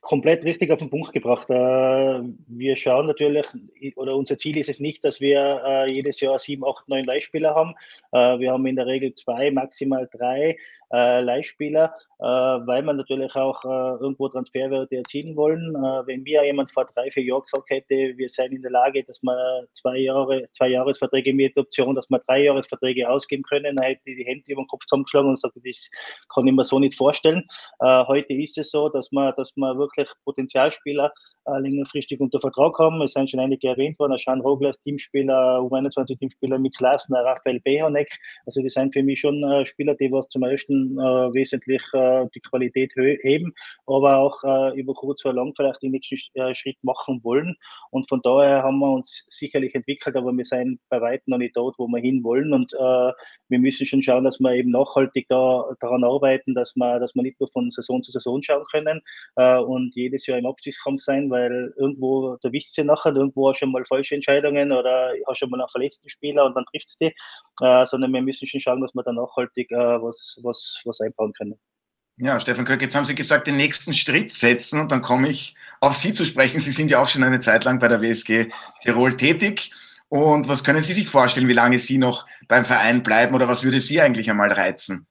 komplett richtig auf den Punkt gebracht. Äh, wir schauen natürlich, oder unser Ziel ist es nicht, dass wir äh, jedes Jahr sieben, acht, neun Leihspieler haben. Äh, wir haben in der Regel zwei, maximal drei äh, Leihspieler, äh, weil man natürlich auch äh, irgendwo Transferwerte erzielen wollen. Äh, wenn mir jemand vor drei, vier Jahren gesagt hätte, wir seien in der Lage, dass man zwei Jahre, zwei Jahresverträge mit Option, dass man drei Jahresverträge ausgeben können, dann hätte ich die Hände über den Kopf zusammengeschlagen und gesagt, das kann ich mir so nicht vorstellen. Äh, heute ist es so, dass man, dass man wirklich Potenzialspieler äh, längerfristig unter Vertrag haben. Es sind schon einige erwähnt worden, Schan Roglas, Teamspieler, U21-Teamspieler mit Klassen, Raphael Behonek. Also die sind für mich schon Spieler, die was zum ersten äh, wesentlich äh, die Qualität heben, aber auch äh, über kurz oder lang vielleicht den nächsten äh, Schritt machen wollen. Und von daher haben wir uns sicherlich entwickelt, aber wir sind bei weitem noch nicht dort, wo wir hin wollen. Und wir müssen schon schauen, dass wir eben nachhaltig da, daran arbeiten, dass wir, dass wir nicht nur von Saison zu Saison schauen können und jedes Jahr im Abstiegskampf sein, weil irgendwo, da wisst ihr nachher, irgendwo hast du schon mal falsche Entscheidungen oder hast schon mal einen verletzten Spieler und dann triffst du die, äh, sondern wir müssen schon schauen, dass wir da nachhaltig äh, was, was, was einbauen können. Ja, Stefan Köck, jetzt haben Sie gesagt, den nächsten Schritt setzen und dann komme ich auf Sie zu sprechen. Sie sind ja auch schon eine Zeit lang bei der WSG Tirol tätig. Und was können Sie sich vorstellen, wie lange Sie noch beim Verein bleiben oder was würde Sie eigentlich einmal reizen?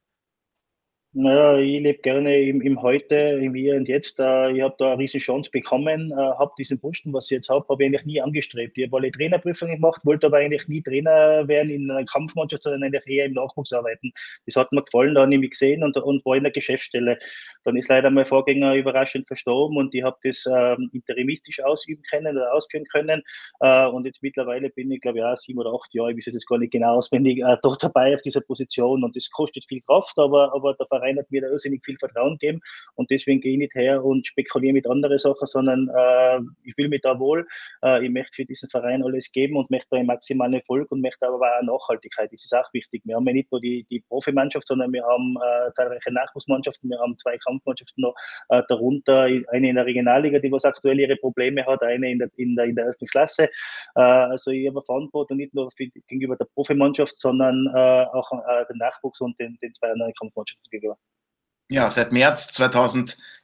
Naja, ich lebe gerne im, im Heute, im Hier und Jetzt. Äh, ich habe da eine riesen Chance bekommen, äh, habe diesen Posten, was ich jetzt habe, habe ich eigentlich nie angestrebt. Ich habe alle Trainerprüfungen gemacht, wollte aber eigentlich nie Trainer werden in einer Kampfmannschaft, sondern eigentlich eher im Nachwuchs arbeiten. Das hat mir gefallen, da habe ich mich gesehen und, und war in der Geschäftsstelle. Dann ist leider mein Vorgänger überraschend verstorben und ich habe das ähm, interimistisch ausüben können oder ausführen können. Äh, und jetzt mittlerweile bin ich, glaube ich, auch sieben oder acht Jahre, ich weiß jetzt gar nicht genau auswendig, äh, dort dabei auf dieser Position. Und das kostet viel Kraft, aber, aber der Verein hat mir da irrsinnig viel Vertrauen gegeben und deswegen gehe ich nicht her und spekuliere mit anderen Sachen, sondern äh, ich fühle mich da wohl. Äh, ich möchte für diesen Verein alles geben und möchte da einen maximalen Erfolg und möchte aber auch Nachhaltigkeit. Das ist auch wichtig. Wir haben ja nicht nur die, die Profimannschaft, sondern wir haben äh, zahlreiche Nachwuchsmannschaften, wir haben zwei Kampfmannschaften noch äh, darunter, eine in der Regionalliga, die was aktuell ihre Probleme hat, eine in der, in der, in der ersten Klasse. Äh, also ich habe Verantwortung nicht nur für, gegenüber der Profimannschaft, sondern äh, auch den Nachwuchs und den, den zwei anderen Kampfmannschaften gegenüber. Ja, seit März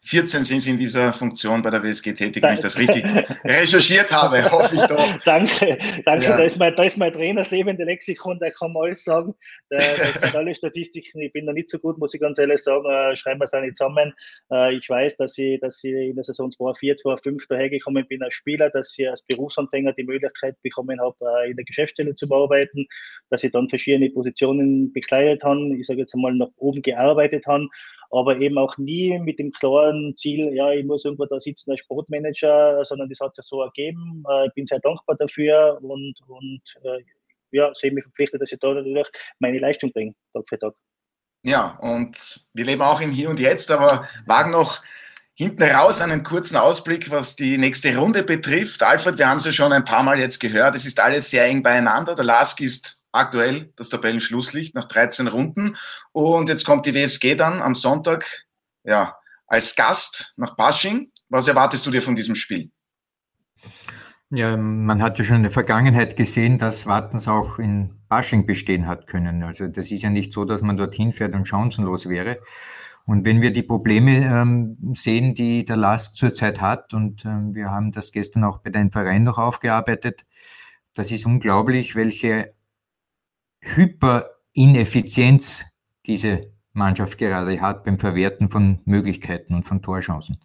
2014 sind Sie in dieser Funktion bei der WSG tätig, wenn ich das richtig recherchiert habe, hoffe ich doch. Danke, danke. Ja. Da, ist mein, da ist mein Trainer das lebende Lexikon, der kann alles sagen. Der, der alle Statistiken, ich bin da nicht so gut, muss ich ganz ehrlich sagen, äh, schreiben wir es da nicht zusammen. Äh, ich weiß, dass ich, dass ich in der Saison 2004, 2005 dahergekommen bin als Spieler, dass ich als Berufsanfänger die Möglichkeit bekommen habe, äh, in der Geschäftsstelle zu bearbeiten, dass ich dann verschiedene Positionen bekleidet habe, ich sage jetzt einmal nach oben gearbeitet habe aber eben auch nie mit dem klaren Ziel, ja, ich muss irgendwo da sitzen als Sportmanager, sondern das hat sich so ergeben. Äh, ich bin sehr dankbar dafür und, und äh, ja, sehe mich verpflichtet, dass ich da natürlich meine Leistung bringe, Tag für Tag. Ja, und wir leben auch im Hier und Jetzt, aber wagen noch hinten raus einen kurzen Ausblick, was die nächste Runde betrifft. Alfred, wir haben es ja schon ein paar Mal jetzt gehört, es ist alles sehr eng beieinander. Der Lask ist aktuell das Tabellenschlusslicht nach 13 Runden. Und jetzt kommt die WSG dann am Sonntag ja, als Gast nach Pasching. Was erwartest du dir von diesem Spiel? Ja, man hat ja schon in der Vergangenheit gesehen, dass Wartens auch in Pasching bestehen hat können. Also das ist ja nicht so, dass man dorthin fährt und chancenlos wäre. Und wenn wir die Probleme ähm, sehen, die der Last zurzeit hat, und ähm, wir haben das gestern auch bei deinem Verein noch aufgearbeitet, das ist unglaublich, welche Hyperineffizienz diese Mannschaft gerade hat beim Verwerten von Möglichkeiten und von Torchancen.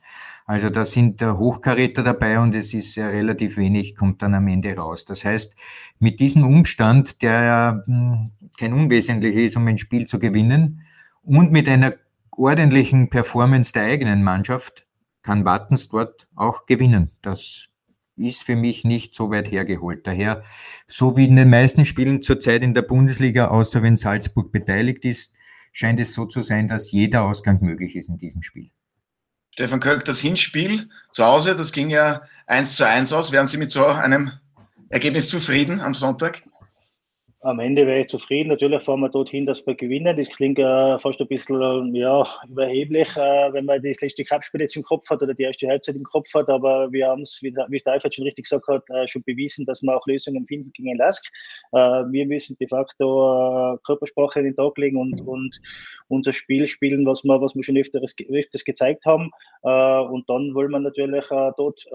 Also da sind Hochkaräter dabei und es ist relativ wenig, kommt dann am Ende raus. Das heißt, mit diesem Umstand, der ja hm, kein unwesentlicher ist, um ein Spiel zu gewinnen, und mit einer ordentlichen Performance der eigenen Mannschaft, kann Wattens dort auch gewinnen. Das ist für mich nicht so weit hergeholt. Daher, so wie in den meisten Spielen zurzeit in der Bundesliga, außer wenn Salzburg beteiligt ist, scheint es so zu sein, dass jeder Ausgang möglich ist in diesem Spiel. Stefan Köck, das Hinspiel zu Hause, das ging ja 1 zu 1 aus. Wären Sie mit so einem Ergebnis zufrieden am Sonntag? Am Ende wäre ich zufrieden. Natürlich fahren wir dorthin, dass wir gewinnen. Das klingt äh, fast ein bisschen ja, überheblich, äh, wenn man das letzte Cup-Spiel jetzt im Kopf hat oder die erste Halbzeit im Kopf hat. Aber wir haben es, wie, wie Steifert schon richtig gesagt hat, äh, schon bewiesen, dass wir auch Lösungen finden gegen Lask. Äh, wir müssen de facto äh, Körpersprache in den Tag legen und, und unser Spiel spielen, was wir, was wir schon öfters, öfters gezeigt haben. Äh, und dann wollen wir natürlich dort,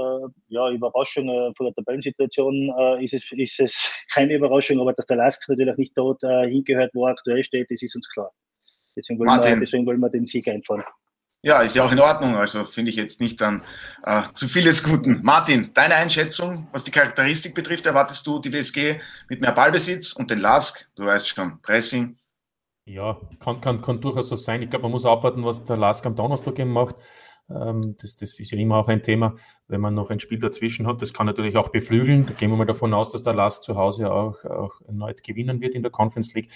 ja, Überraschung von der Tabellensituation ist, es, ist es keine Überraschung, aber dass der Lask Lask natürlich nicht dort äh, hingehört, wo er aktuell steht, das ist uns klar. Deswegen wollen, wir, deswegen wollen wir den Sieg einfahren. Ja, ist ja auch in Ordnung. Also finde ich jetzt nicht dann äh, zu vieles Guten. Martin, deine Einschätzung, was die Charakteristik betrifft, erwartest du die WSG mit mehr Ballbesitz und den Lask, du weißt schon, Pressing? Ja, kann, kann, kann durchaus so sein. Ich glaube, man muss abwarten, was der Lask am Donnerstag eben macht. Ähm, das, das, ist ja immer auch ein Thema, wenn man noch ein Spiel dazwischen hat. Das kann natürlich auch beflügeln. Da gehen wir mal davon aus, dass der Last zu Hause auch, auch erneut gewinnen wird in der Conference League.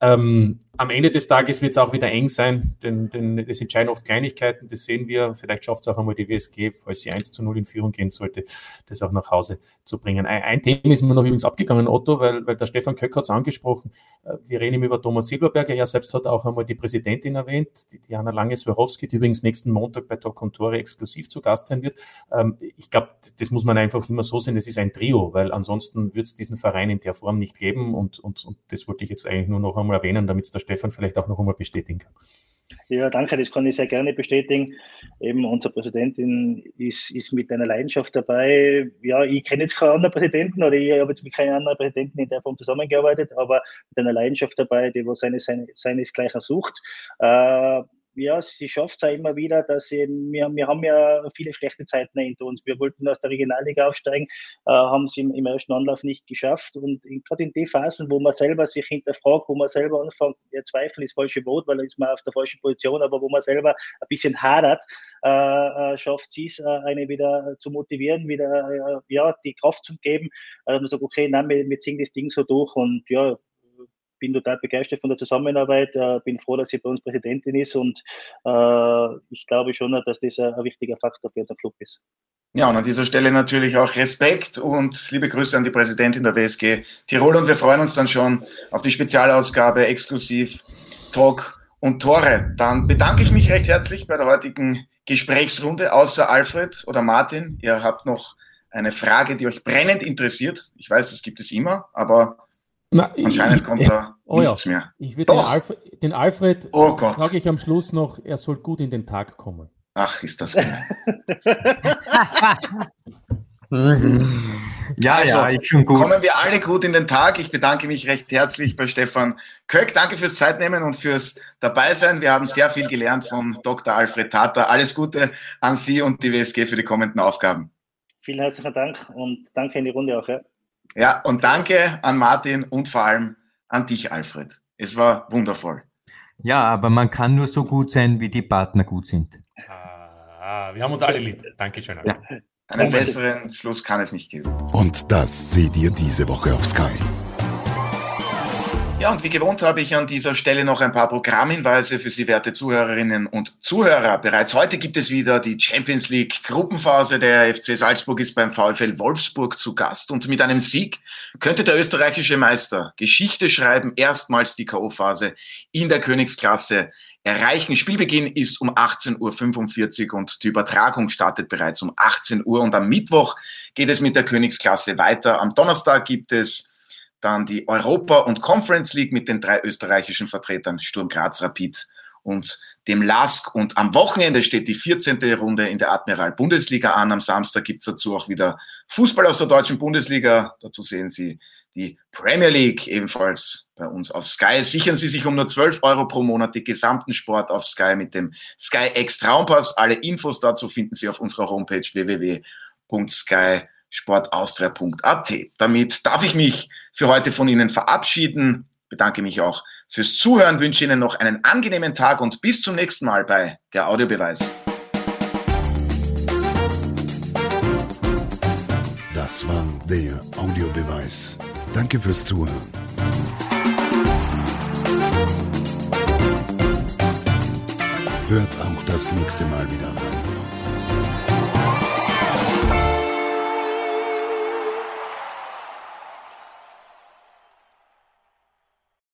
Ähm, am Ende des Tages wird es auch wieder eng sein, denn, denn es entscheiden oft Kleinigkeiten, das sehen wir. Vielleicht schafft es auch einmal die WSG, falls sie 1 zu 0 in Führung gehen sollte, das auch nach Hause zu bringen. Ein, ein Thema ist mir noch übrigens abgegangen, Otto, weil, weil der Stefan Köck hat es angesprochen. Äh, wir reden über Thomas Silberberger. Er selbst hat auch einmal die Präsidentin erwähnt, die Diana Lange-Swarovski, die übrigens nächsten Montag bei Talk Tore exklusiv zu Gast sein wird. Ähm, ich glaube, das muss man einfach immer so sehen, das ist ein Trio, weil ansonsten wird es diesen Verein in der Form nicht geben und, und, und das wollte ich jetzt eigentlich nur noch einmal einmal erwähnen, damit es der Stefan vielleicht auch noch einmal bestätigen kann. Ja, danke, das kann ich sehr gerne bestätigen. Eben unsere Präsidentin ist, ist mit einer Leidenschaft dabei. Ja, ich kenne jetzt keinen anderen Präsidenten oder ich habe jetzt mit keinem anderen Präsidenten in der Form zusammengearbeitet, aber mit einer Leidenschaft dabei, die wo seine, seine, seinesgleichen sucht. Äh, ja, sie schafft es ja immer wieder, dass sie, wir, wir haben ja viele schlechte Zeiten hinter uns. Wir wollten aus der Regionalliga aufsteigen, äh, haben sie im, im, ersten Anlauf nicht geschafft. Und gerade in den Phasen, wo man selber sich hinterfragt, wo man selber anfängt, ja, Zweifel ist falsche Wort, weil da ist man auf der falschen Position, aber wo man selber ein bisschen hadert, äh, äh schafft sie es, äh, eine wieder zu motivieren, wieder äh, ja, die Kraft zu geben. Also man sagt, okay, nein, wir, wir ziehen das Ding so durch und ja, bin total begeistert von der Zusammenarbeit, äh, bin froh, dass sie bei uns Präsidentin ist und äh, ich glaube schon, dass das ein, wichtiger Faktor für unseren Club ist. Ja, und an dieser Stelle natürlich auch Respekt und liebe Grüße an die Präsidentin der WSG Tirol und wir freuen uns dann schon auf die Spezialausgabe exklusiv Talk und Tore. Dann bedanke ich mich recht herzlich bei der heutigen Gesprächsrunde, außer Alfred oder Martin. Ihr habt noch eine Frage, die euch brennend interessiert. Ich weiß, das gibt es immer, aber na, Anscheinend kommt ich, da oh nichts ja. mehr. Ich würde den, Alfred, den Alfred oh sage ich am Schluss noch, er soll gut in den Tag kommen. Ach, ist das geil. ja, also, ja, ich schon gut. Kommen wir alle gut in den Tag. Ich bedanke mich recht herzlich bei Stefan Köck. Danke fürs Zeitnehmen und fürs Dabeisein. Wir haben sehr viel gelernt von Dr. Alfred Tata. Alles Gute an Sie und die WSG für die kommenden Aufgaben. Vielen herzlichen Dank und danke in die Runde auch. Ja. Ja, und danke an Martin und vor allem an dich, Alfred. Es war wundervoll. Ja, aber man kann nur so gut sein, wie die Partner gut sind. Ah, wir haben uns alle lieb. Dankeschön. Ja. Einen besseren Schluss kann es nicht geben. Und das seht ihr diese Woche auf Sky. Ja, und wie gewohnt habe ich an dieser Stelle noch ein paar Programmhinweise für Sie, werte Zuhörerinnen und Zuhörer. Bereits heute gibt es wieder die Champions League Gruppenphase. Der FC Salzburg ist beim VfL Wolfsburg zu Gast und mit einem Sieg könnte der österreichische Meister Geschichte schreiben, erstmals die K.O.-Phase in der Königsklasse erreichen. Spielbeginn ist um 18.45 Uhr und die Übertragung startet bereits um 18 Uhr und am Mittwoch geht es mit der Königsklasse weiter. Am Donnerstag gibt es dann die Europa- und Conference League mit den drei österreichischen Vertretern Sturm Graz Rapid und dem LASK. Und am Wochenende steht die 14. Runde in der Admiral Bundesliga an. Am Samstag gibt's dazu auch wieder Fußball aus der deutschen Bundesliga. Dazu sehen Sie die Premier League ebenfalls bei uns auf Sky. Sichern Sie sich um nur 12 Euro pro Monat die gesamten Sport auf Sky mit dem Sky X Traumpass. Alle Infos dazu finden Sie auf unserer Homepage www.skysportaustria.at. Damit darf ich mich für heute von Ihnen verabschieden. Bedanke mich auch fürs Zuhören, wünsche Ihnen noch einen angenehmen Tag und bis zum nächsten Mal bei der Audiobeweis. Das war der Audiobeweis. Danke fürs Zuhören. Hört auch das nächste Mal wieder rein.